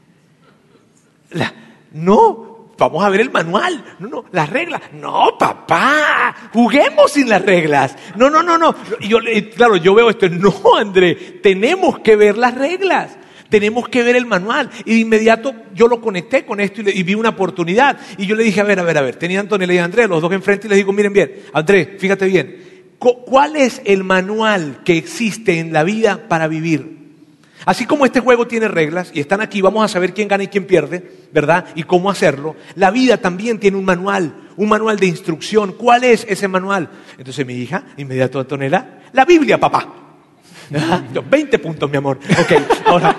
no, vamos a ver el manual. No, no, las reglas. No, papá, juguemos sin las reglas. No, no, no, no. Y yo, claro, yo veo esto. No, André, tenemos que ver las reglas. Tenemos que ver el manual. Y de inmediato yo lo conecté con esto y, vi una oportunidad. Y yo le dije, a ver, a ver, a ver. Tenía Antonio y André, los dos enfrente, y les digo, miren bien, André, fíjate bien. ¿Cuál es el manual que existe en la vida para vivir? Así como este juego tiene reglas y están aquí, vamos a saber quién gana y quién pierde, ¿verdad? Y cómo hacerlo. La vida también tiene un manual, un manual de instrucción. ¿Cuál es ese manual? Entonces mi hija, inmediato Antonella, la Biblia, papá. 20 puntos, mi amor. Ok, ahora,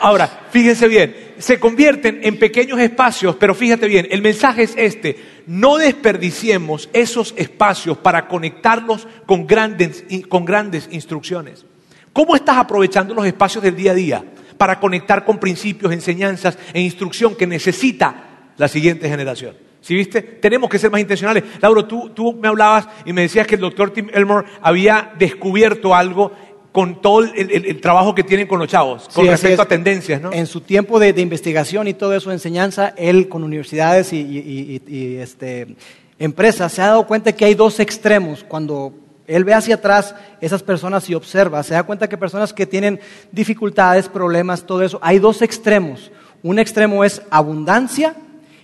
ahora, fíjense bien, se convierten en pequeños espacios, pero fíjate bien, el mensaje es este, no desperdiciemos esos espacios para conectarlos con grandes, con grandes instrucciones. ¿Cómo estás aprovechando los espacios del día a día para conectar con principios, enseñanzas e instrucción que necesita la siguiente generación? ¿Sí viste? Tenemos que ser más intencionales. Lauro, tú, tú me hablabas y me decías que el doctor Tim Elmore había descubierto algo con todo el, trabajo que tienen con los chavos, con respecto a tendencias, ¿no? En su tiempo de, investigación y todo eso, enseñanza, él con universidades y, este, empresas se ha dado cuenta que hay dos extremos cuando él ve hacia atrás esas personas y observa, se da cuenta que personas que tienen dificultades, problemas, todo eso, hay dos extremos. Un extremo es abundancia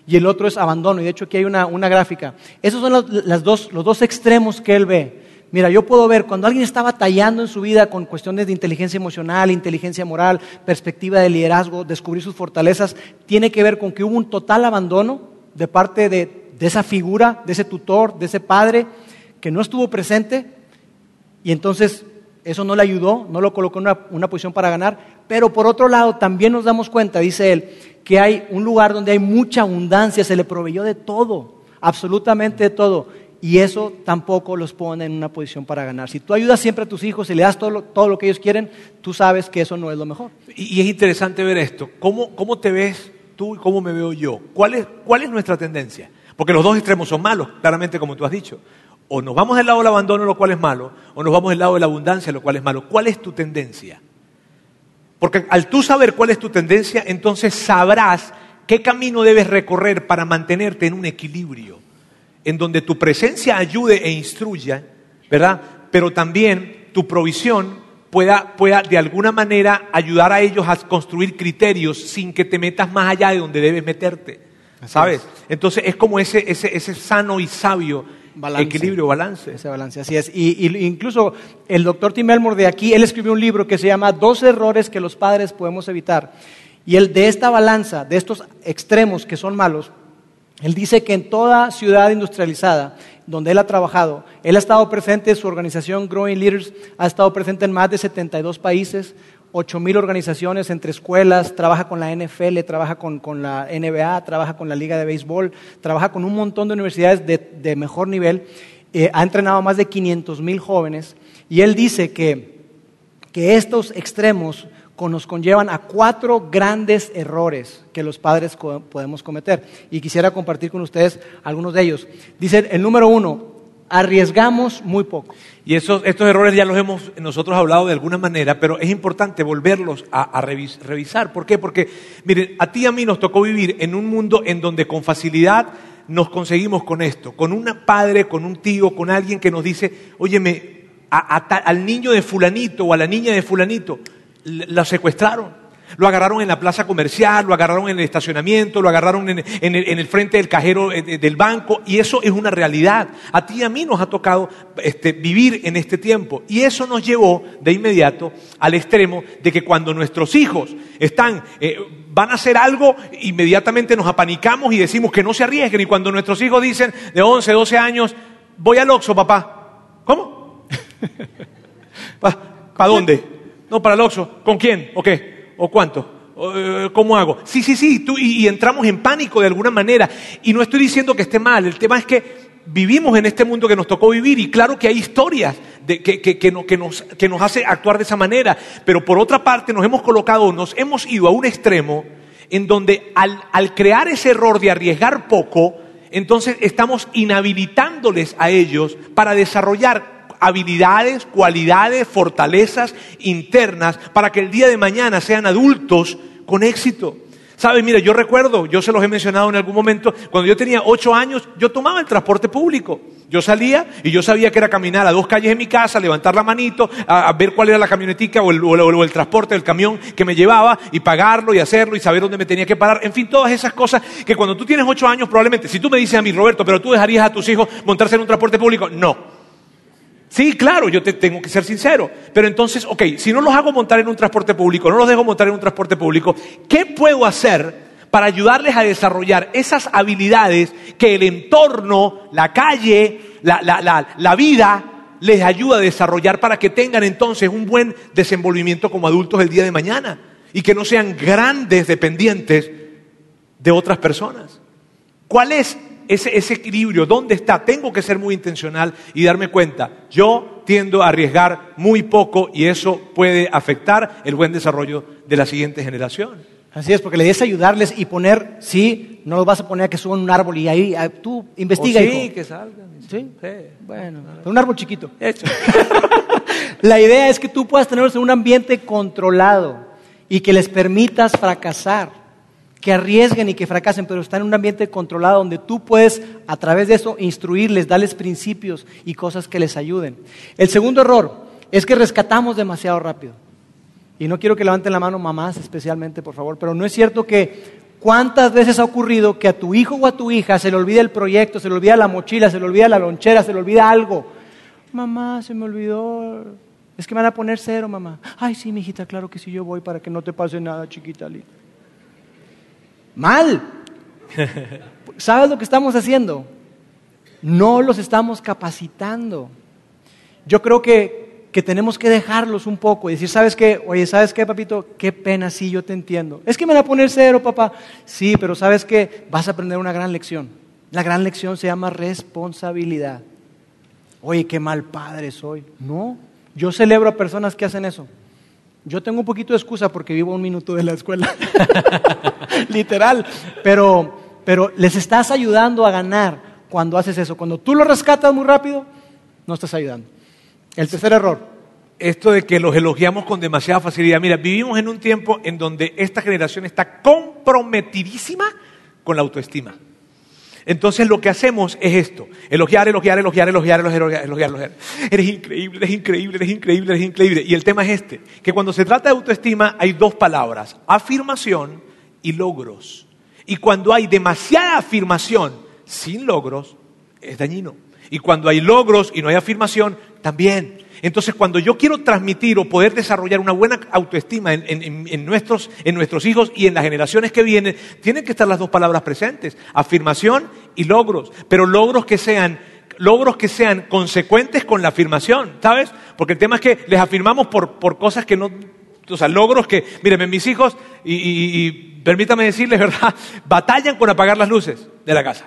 y el otro es abandono. Y de hecho aquí hay una, gráfica. Esos son los, dos, los dos extremos que él ve. Mira, yo puedo ver cuando alguien está batallando en su vida con cuestiones de inteligencia emocional, inteligencia moral, perspectiva de liderazgo, descubrir sus fortalezas, tiene que ver con que hubo un total abandono de parte de, de esa figura, de ese tutor, de ese padre, que no estuvo presente y entonces eso no le ayudó, no lo colocó en una, posición para ganar. Pero por otro lado, también nos damos cuenta, dice él, que hay un lugar donde hay mucha abundancia, se le proveyó de todo, absolutamente de todo. Y eso tampoco los pone en una posición para ganar. Si tú ayudas siempre a tus hijos y le das todo lo, todo lo que ellos quieren, tú sabes que eso no es lo mejor. Y, es interesante ver esto. ¿Cómo, ¿Cómo, te ves tú y cómo me veo yo? ¿Cuál ¿Cuál es nuestra tendencia? Porque los dos extremos son malos, claramente como tú has dicho. O nos vamos del lado del abandono, lo cual es malo, o nos vamos del lado de la abundancia, lo cual es malo. ¿Cuál es tu tendencia? Porque al tú saber cuál es tu tendencia, entonces sabrás qué camino debes recorrer para mantenerte en un equilibrio, en donde tu presencia ayude e instruya, ¿verdad? Pero también tu provisión pueda, pueda de alguna manera ayudar a ellos a construir criterios sin que te metas más allá de donde debes meterte. ¿Sabes? Entonces es como ese, ese, ese sano y sabio Equilibrio, balance. Ese balance, así es. Y, incluso el doctor Tim Elmore de aquí, él escribió un libro que se llama Dos errores que los padres podemos evitar. Y él de esta balanza, de estos extremos que son malos, él dice que en toda ciudad industrializada donde él ha trabajado, él ha estado presente, su organización Growing Leaders ha estado presente en más de 72 países, ocho mil organizaciones entre escuelas, trabaja con la NFL, trabaja con, la NBA, trabaja con la Liga de Béisbol, trabaja con un montón de universidades de, mejor nivel, eh, ha entrenado a más de 500 mil jóvenes y él dice que, que estos extremos nos conllevan a cuatro grandes errores que los padres podemos cometer. Y quisiera compartir con ustedes algunos de ellos. Dice el número uno, arriesgamos muy poco. Y esos, estos errores ya los hemos nosotros hablado de alguna manera, pero es importante volverlos a, a revis- revisar. ¿Por qué? Porque, miren, a ti y a mí nos tocó vivir en un mundo en donde con facilidad nos conseguimos con esto, con un padre, con un tío, con alguien que nos dice, óyeme, a- al niño de fulanito o a la niña de fulanito, la secuestraron. Lo agarraron en la plaza comercial, lo agarraron en el estacionamiento, lo agarraron en, en el, en el frente del cajero eh, de- del banco y eso es una realidad. A ti y a mí nos ha tocado este, vivir en este tiempo y eso nos llevó de inmediato al extremo de que cuando nuestros hijos están, eh, van a hacer algo, inmediatamente nos apanicamos y decimos que no se arriesguen y cuando nuestros hijos dicen de 11, 12 años, voy al Oxxo, papá. ¿Cómo? ¿Para dónde? No, para el Oxxo. ¿Con quién? ¿O qué? ¿O cuánto? ¿O, eh, ¿Cómo hago? Sí, sí, sí. Tú, y, entramos en pánico de alguna manera. Y no estoy diciendo que esté mal. El tema es que vivimos en este mundo que nos tocó vivir y claro que hay historias de- que, que- que que nos, que nos hace actuar de esa manera. Pero por otra parte nos hemos colocado, nos hemos ido a un extremo en donde al, al crear ese error de arriesgar poco, entonces estamos inhabilitándoles a ellos para desarrollar habilidades, cualidades, fortalezas internas para que el día de mañana sean adultos con éxito. ¿Sabes? Mira, yo recuerdo, yo se los he mencionado en algún momento, cuando yo tenía ocho años, yo tomaba el transporte público. Yo salía y yo sabía que era caminar a dos calles de mi casa, levantar la manito, a, ver cuál era la camionetica o el, o el- o el transporte, el camión que me llevaba y pagarlo y hacerlo y saber dónde me tenía que parar. En fin, todas esas cosas que cuando tú tienes ocho años, probablemente, si tú me dices a mí, Roberto, pero tú dejarías a tus hijos montarse en un transporte público, no. Sí, claro, yo te tengo que ser sincero. Pero entonces, ok, si no los hago montar en un transporte público, no los dejo montar en un transporte público, ¿qué puedo hacer para ayudarles a desarrollar esas habilidades que el entorno, la calle, la, la- la- la vida les ayuda a desarrollar para que tengan entonces un buen desenvolvimiento como adultos el día de mañana y que no sean grandes dependientes de otras personas? ¿Cuál es ese, ese equilibrio? ¿Dónde está? Tengo que ser muy intencional y darme cuenta. Yo tiendo a arriesgar muy poco y eso puede afectar el buen desarrollo de la siguiente generación. Así es, porque la idea es ayudarles y poner, sí, no los vas a poner a que suban un árbol y ahí ah, tú investiga. O sí, hijo. que salgan. ¿Sí? Sí. Bueno, un árbol chiquito. Hecho. La idea es que tú puedas tenerlos en un ambiente controlado y que les permitas fracasar, que arriesguen y que fracasen, pero están en un ambiente controlado donde tú puedes a través de eso instruirles, darles principios y cosas que les ayuden. El segundo error es que rescatamos demasiado rápido. Y no quiero que levanten la mano mamás especialmente, por favor, pero no es cierto que cuántas veces ha ocurrido que a tu hijo o a tu hija se le olvida el proyecto, se le olvida la mochila, se le olvida la lonchera, se le olvida algo. Mamá, se me olvidó. Es que me van a poner cero, mamá. Ay, sí, mijita, claro que sí, yo voy para que no te pase nada, chiquita. li-". Mal. ¿Sabes lo que estamos haciendo? No los estamos capacitando. Yo creo que, que tenemos que dejarlos un poco y decir, ¿sabes qué? Oye, ¿sabes qué, papito? Qué pena, sí, yo te entiendo. Es que me van a poner cero, papá. Sí, pero ¿sabes qué? Vas a aprender una gran lección. La gran lección se llama responsabilidad. Oye, qué mal padre soy. No, yo celebro a personas que hacen eso. Yo tengo un poquito de excusa porque vivo un minuto de la escuela. Literal. Pero, pero les estás ayudando a ganar cuando haces eso. Cuando tú lo rescatas muy rápido, no estás ayudando. El tercer error. Esto de que los elogiamos con demasiada facilidad. Mira, vivimos en un tiempo en donde esta generación está comprometidísima con la autoestima. Entonces lo que hacemos es esto, elogiar, elogiar, elogiar, elogiar, elogiar, elogiar, elogiar. elogiar. Eres increíble, eres increíble, eres increíble, eres increíble. Y el tema es este, que cuando se trata de autoestima hay dos palabras, afirmación y logros. Y cuando hay demasiada afirmación sin logros, es dañino. Y cuando hay logros y no hay afirmación, también. Entonces, cuando yo quiero transmitir o poder desarrollar una buena autoestima en, en- en nuestros, en nuestros hijos y en las generaciones que vienen, tienen que estar las dos palabras presentes, afirmación y logros, pero logros que sean logros que sean consecuentes con la afirmación, ¿sabes? Porque el tema es que les afirmamos por, por cosas que no, o sea, logros que, mírenme, mis hijos, y, y- y permítame decirles, ¿verdad? Batallan con apagar las luces de la casa.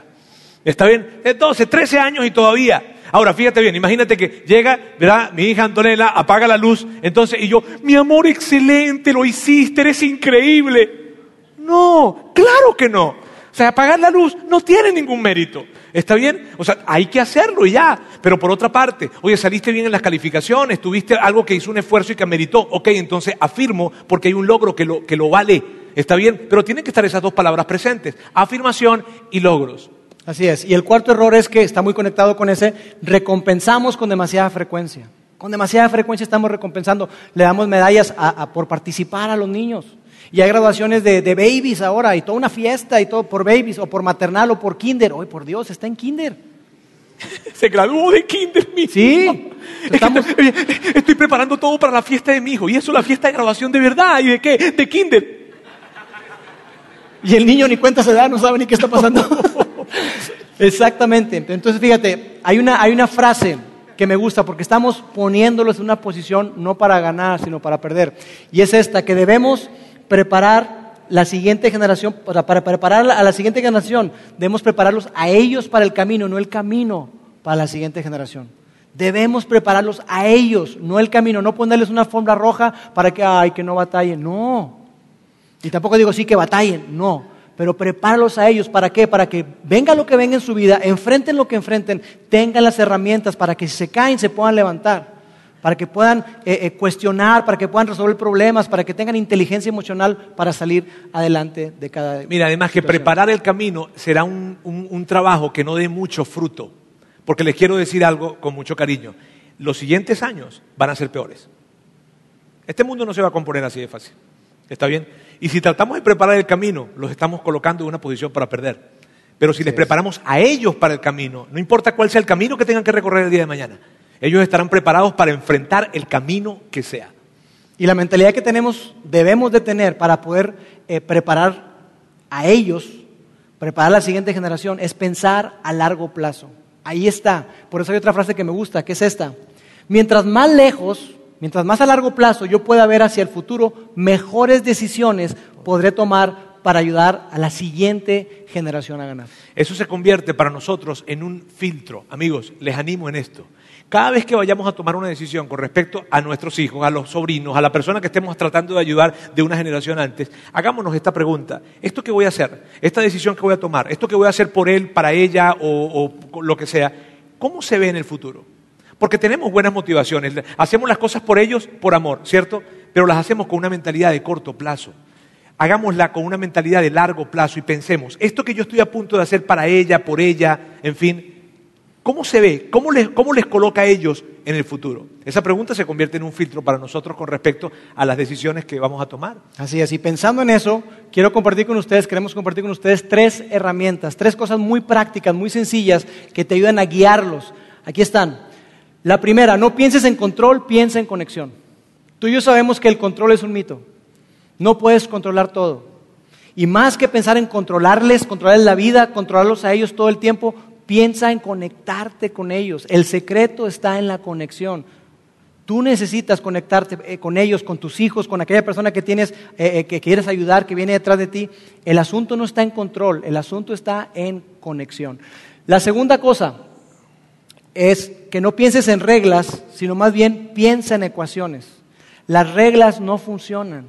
¿Está bien? De 12, 13 años y todavía. Ahora, fíjate bien, imagínate que llega, ¿verdad? Mi hija Antonella apaga la luz, entonces, y yo, mi amor, excelente, lo hiciste, eres increíble. No, claro que no. O sea, apagar la luz no tiene ningún mérito. ¿Está bien? O sea, hay que hacerlo y ya. Pero por otra parte, oye, saliste bien en las calificaciones, tuviste algo que hizo un esfuerzo y que meritó. Ok, entonces afirmo porque hay un logro que lo, que lo vale. ¿Está bien? Pero tienen que estar esas dos palabras presentes. Afirmación y logros. Así es. Y el cuarto error es que está muy conectado con ese, recompensamos con demasiada frecuencia. Con demasiada frecuencia estamos recompensando. Le damos medallas por participar a los niños. Y hay graduaciones de, babies ahora, y toda una fiesta, y todo por babies, o por maternal, o por kinder. Hoy, por Dios, está en kinder. Se graduó de kinder, mi Sí. Estamos... Estoy preparando todo para la fiesta de mi hijo. Y eso es la fiesta de graduación de verdad. ¿Y de qué? De kinder. Y el niño ni cuenta se da, no sabe ni qué está pasando. Exactamente. Entonces, fíjate, hay una, hay una frase que me gusta porque estamos poniéndolos en una posición no para ganar, sino para perder. Y es esta, que debemos preparar la siguiente generación, para, preparar a la siguiente generación, debemos prepararlos a ellos para el camino, no el camino para la siguiente generación. Debemos prepararlos a ellos, no el camino, no ponerles una alfombra roja para que, ay, que no batallen, no. Y tampoco digo sí que batallen, no. Pero prepáralos a ellos, ¿para qué? Para que venga lo que venga en su vida, enfrenten lo que enfrenten, tengan las herramientas para que si se caen se puedan levantar para que puedan eh, eh, cuestionar, para que puedan resolver problemas, para que tengan inteligencia emocional para salir adelante de cada. Mira, además que preparar el camino será un, trabajo que no dé mucho fruto, porque les quiero decir algo con mucho cariño. Los siguientes años van a ser peores. Este mundo no se va a componer así de fácil. ¿Está bien? Y si tratamos de preparar el camino, los estamos colocando en una posición para perder. Pero si les preparamos a ellos para el camino, no importa cuál sea el camino que tengan que recorrer el día de mañana, ellos estarán preparados para enfrentar el camino que sea. Y la mentalidad que tenemos, debemos de tener para poder eh, preparar a ellos, preparar a la siguiente generación, es pensar a largo plazo. Ahí está. Por eso hay otra frase que me gusta, que es esta. Mientras más lejos, mientras más a largo plazo yo pueda ver hacia el futuro, mejores decisiones podré tomar para ayudar a la siguiente generación a ganar. Eso se convierte para nosotros en un filtro. Amigos, les animo en esto. Cada vez que vayamos a tomar una decisión con respecto a nuestros hijos, a los sobrinos, a la persona que estemos tratando de ayudar de una generación antes, hagámonos esta pregunta. ¿Esto que voy a hacer? ¿Esta decisión que voy a tomar? ¿Esto que voy a hacer por él, para ella o, lo que sea? ¿Cómo se ve en el futuro? Porque tenemos buenas motivaciones. Hacemos las cosas por ellos, por amor, ¿cierto? Pero las hacemos con una mentalidad de corto plazo. Hagámosla con una mentalidad de largo plazo y pensemos, esto que yo estoy a punto de hacer para ella, por ella, en fin, ¿Cómo se ve? ¿Cómo les, coloca a ellos en el futuro? Esa pregunta se convierte en un filtro para nosotros con respecto a las decisiones que vamos a tomar. Así es, y pensando en eso, quiero compartir con ustedes, queremos compartir con ustedes tres herramientas, tres cosas muy prácticas, muy sencillas, que te ayudan a guiarlos. Aquí están. La primera, no pienses en control, piensa en conexión. Tú y yo sabemos que el control es un mito. No puedes controlar todo. Y más que pensar en controlarles, controlarles la vida, controlarlos a ellos todo el tiempo, Piensa en conectarte con ellos. El secreto está en la conexión. Tú necesitas conectarte eh, con ellos, con tus hijos, con aquella persona que tienes, eh, eh, que quieres ayudar, que viene detrás de ti. El asunto no está en control, el asunto está en conexión. La segunda cosa es que no pienses en reglas, sino más bien piensa en ecuaciones. Las reglas no funcionan.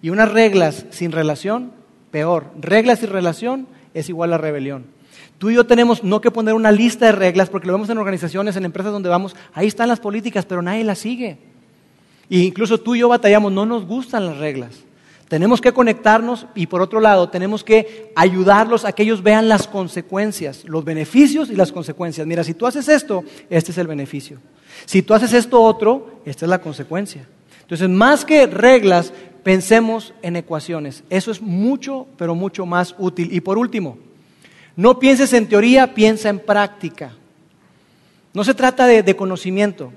Y unas reglas sin relación, peor. Reglas sin relación es igual a rebelión. Tú y yo tenemos no que poner una lista de reglas, porque lo vemos en organizaciones, en empresas donde vamos, ahí están las políticas, pero nadie las sigue. E incluso tú y yo batallamos, no nos gustan las reglas. Tenemos que conectarnos y por otro lado tenemos que ayudarlos a que ellos vean las consecuencias, los beneficios y las consecuencias. Mira, si tú haces esto, este es el beneficio. Si tú haces esto otro, esta es la consecuencia. Entonces, más que reglas, pensemos en ecuaciones. Eso es mucho, pero mucho más útil. Y por último, no pienses en teoría, piensa en práctica. No se trata de, conocimiento.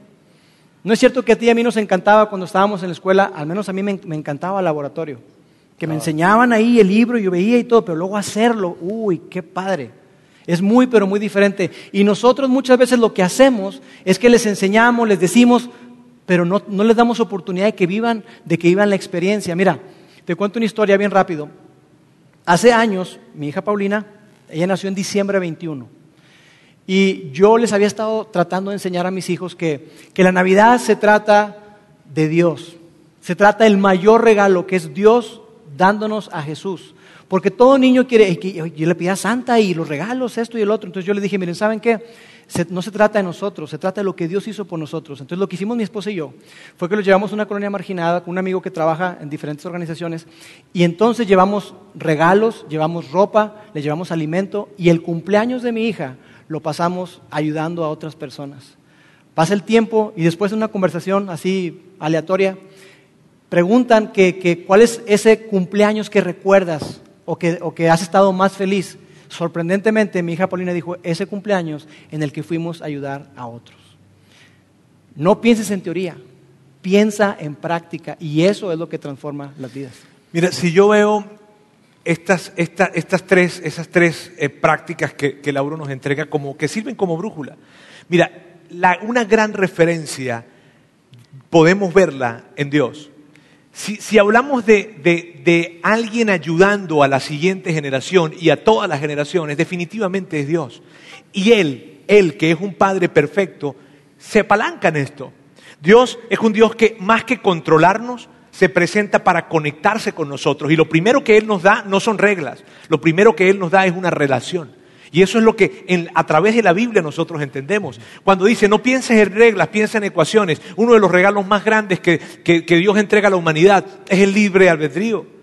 No es cierto que a ti y a mí nos encantaba cuando estábamos en la escuela, al menos a mí me, encantaba el laboratorio. Que me ah. enseñaban ahí el libro, y yo veía y todo, pero luego hacerlo, uy, qué padre. Es muy, pero muy diferente. Y nosotros muchas veces lo que hacemos es que les enseñamos, les decimos, pero no, no les damos oportunidad de que vivan, de que vivan la experiencia. Mira, te cuento una historia bien rápido. Hace años, mi hija Paulina ella nació en diciembre 21. Y yo les había estado tratando de enseñar a mis hijos que, que la Navidad se trata de Dios. Se trata del mayor regalo que es Dios dándonos a Jesús. Porque todo niño quiere, yo le pedía a Santa y los regalos, esto y el otro. Entonces yo le dije, miren, ¿saben qué? no se trata de nosotros, se trata de lo que Dios hizo por nosotros. Entonces lo que hicimos mi esposa y yo fue que los llevamos a una colonia marginada con un amigo que trabaja en diferentes organizaciones y entonces llevamos regalos, llevamos ropa, le llevamos alimento y el cumpleaños de mi hija lo pasamos ayudando a otras personas. Pasa el tiempo y después de una conversación así aleatoria, preguntan que, cuál es ese cumpleaños que recuerdas o que, o que has estado más feliz. Sorprendentemente, mi hija Paulina dijo, ese cumpleaños en el que fuimos a ayudar a otros. No pienses en teoría, piensa en práctica y eso es lo que transforma las vidas. Mira, si yo veo estas, tres, esas tres eh, prácticas que, que Lauro nos entrega como que sirven como brújula. Mira, una gran referencia podemos verla en Dios. Si, hablamos de, alguien ayudando a la siguiente generación y a todas las generaciones, definitivamente es Dios. Y Él, Él que es un Padre perfecto, se apalanca en esto. Dios es un Dios que más que controlarnos, se presenta para conectarse con nosotros. Y lo primero que Él nos da no son reglas, lo primero que Él nos da es una relación. Y eso es lo que a través de la Biblia nosotros entendemos. Cuando dice, no pienses en reglas, piensa en ecuaciones, uno de los regalos más grandes que, que Dios entrega a la humanidad es el libre albedrío.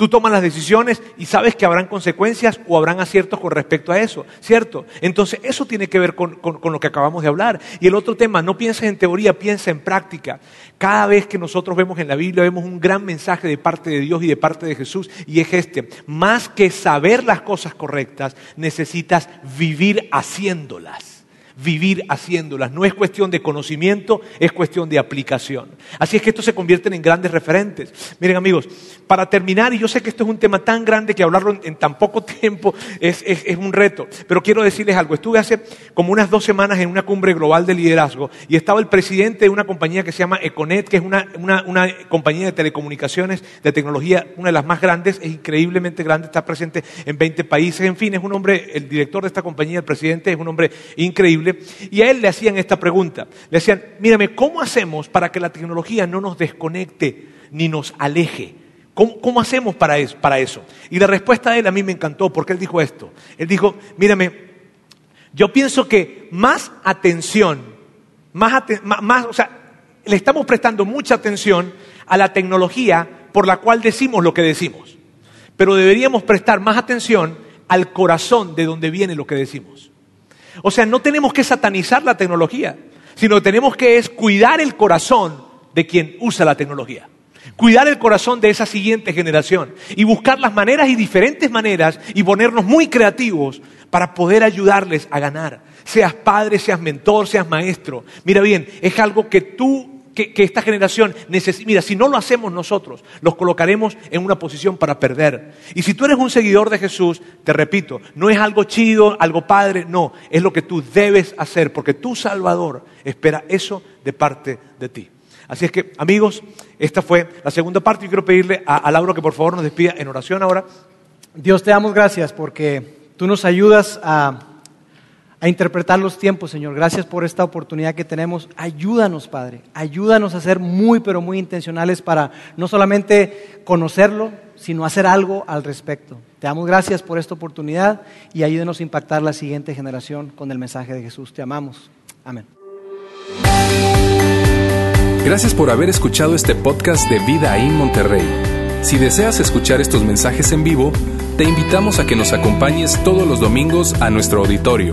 Tú tomas las decisiones y sabes que habrán consecuencias o habrán aciertos con respecto a eso, ¿cierto? Entonces, eso tiene que ver con, lo que acabamos de hablar. Y el otro tema, no pienses en teoría, piensa en práctica. Cada vez que nosotros vemos en la Biblia, vemos un gran mensaje de parte de Dios y de parte de Jesús, y es este, más que saber las cosas correctas, necesitas vivir haciéndolas vivir haciéndolas. No es cuestión de conocimiento, es cuestión de aplicación. Así es que estos se convierten en grandes referentes. Miren amigos, para terminar, y yo sé que esto es un tema tan grande que hablarlo en, tan poco tiempo es, un reto, pero quiero decirles algo. Estuve hace como unas dos semanas en una cumbre global de liderazgo y estaba el presidente de una compañía que se llama Econet, que es una, una compañía de telecomunicaciones, de tecnología, una de las más grandes, es increíblemente grande, está presente en 20 países, en fin, es un hombre, el director de esta compañía, el presidente, es un hombre increíble y a él le hacían esta pregunta. Le decían, mírame, ¿cómo hacemos para que la tecnología no nos desconecte ni nos aleje? ¿Cómo, hacemos para eso? Y la respuesta de él a mí me encantó porque él dijo esto. Él dijo, mírame, yo pienso que más atención, más, más, o sea, le estamos prestando mucha atención a la tecnología por la cual decimos lo que decimos. Pero deberíamos prestar más atención al corazón de donde viene lo que decimos. O sea, no tenemos que satanizar la tecnología, sino que tenemos que es cuidar el corazón de quien usa la tecnología. Cuidar el corazón de esa siguiente generación y buscar las maneras y diferentes maneras y ponernos muy creativos para poder ayudarles a ganar. Seas padre, seas mentor, seas maestro. Mira bien, es algo que tú que, esta generación necesita. Mira, si no lo hacemos nosotros, los colocaremos en una posición para perder. Y si tú eres un seguidor de Jesús, te repito, no es algo chido, algo padre, no, es lo que tú debes hacer, porque tu Salvador espera eso de parte de ti. Así es que, amigos, esta fue la segunda parte. Yo quiero pedirle a, a Lauro que por favor nos despida en oración ahora. Dios, te damos gracias porque tú nos ayudas a a interpretar los tiempos, Señor. Gracias por esta oportunidad que tenemos. Ayúdanos, Padre. Ayúdanos a ser muy, pero muy intencionales para no solamente conocerlo, sino hacer algo al respecto. Te damos gracias por esta oportunidad y ayúdanos a impactar la siguiente generación con el mensaje de Jesús. Te amamos. Amén. Gracias por haber escuchado este podcast de Vida en Monterrey. Si deseas escuchar estos mensajes en vivo, te invitamos a que nos acompañes todos los domingos a nuestro auditorio